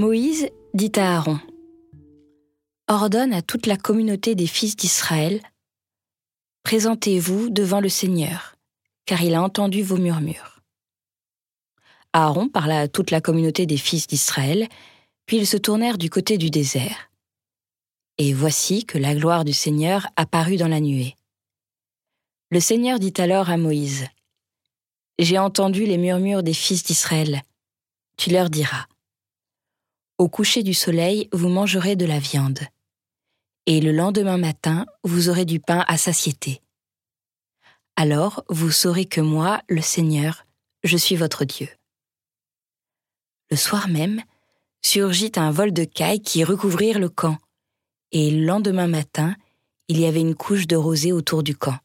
Moïse dit à Aaron, Ordonne à toute la communauté des fils d'Israël, Présentez-vous devant le Seigneur, car il a entendu vos murmures. Aaron parla à toute la communauté des fils d'Israël, puis ils se tournèrent du côté du désert. Et voici que la gloire du Seigneur apparut dans la nuée. Le Seigneur dit alors à Moïse, J'ai entendu les murmures des fils d'Israël. Tu leur diras, Au coucher du soleil, vous mangerez de la viande et le lendemain matin vous aurez du pain à satiété. Alors vous saurez que moi, le Seigneur, je suis votre Dieu. Le soir même, surgit un vol de cailles qui recouvrirent le camp, et le lendemain matin, il y avait une couche de rosée autour du camp.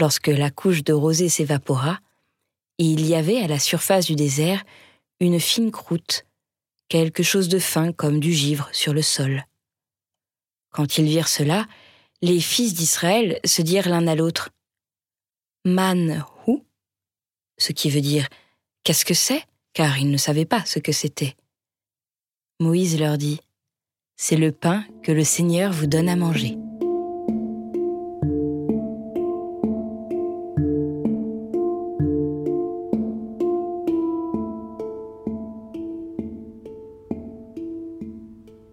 Lorsque la couche de rosée s'évapora, il y avait à la surface du désert une fine croûte, quelque chose de fin comme du givre sur le sol. Quand ils virent cela, les fils d'Israël se dirent l'un à l'autre Man hu ce qui veut dire Qu'est-ce que c'est? Car ils ne savaient pas ce que c'était. Moïse leur dit C'est le pain que le Seigneur vous donne à manger.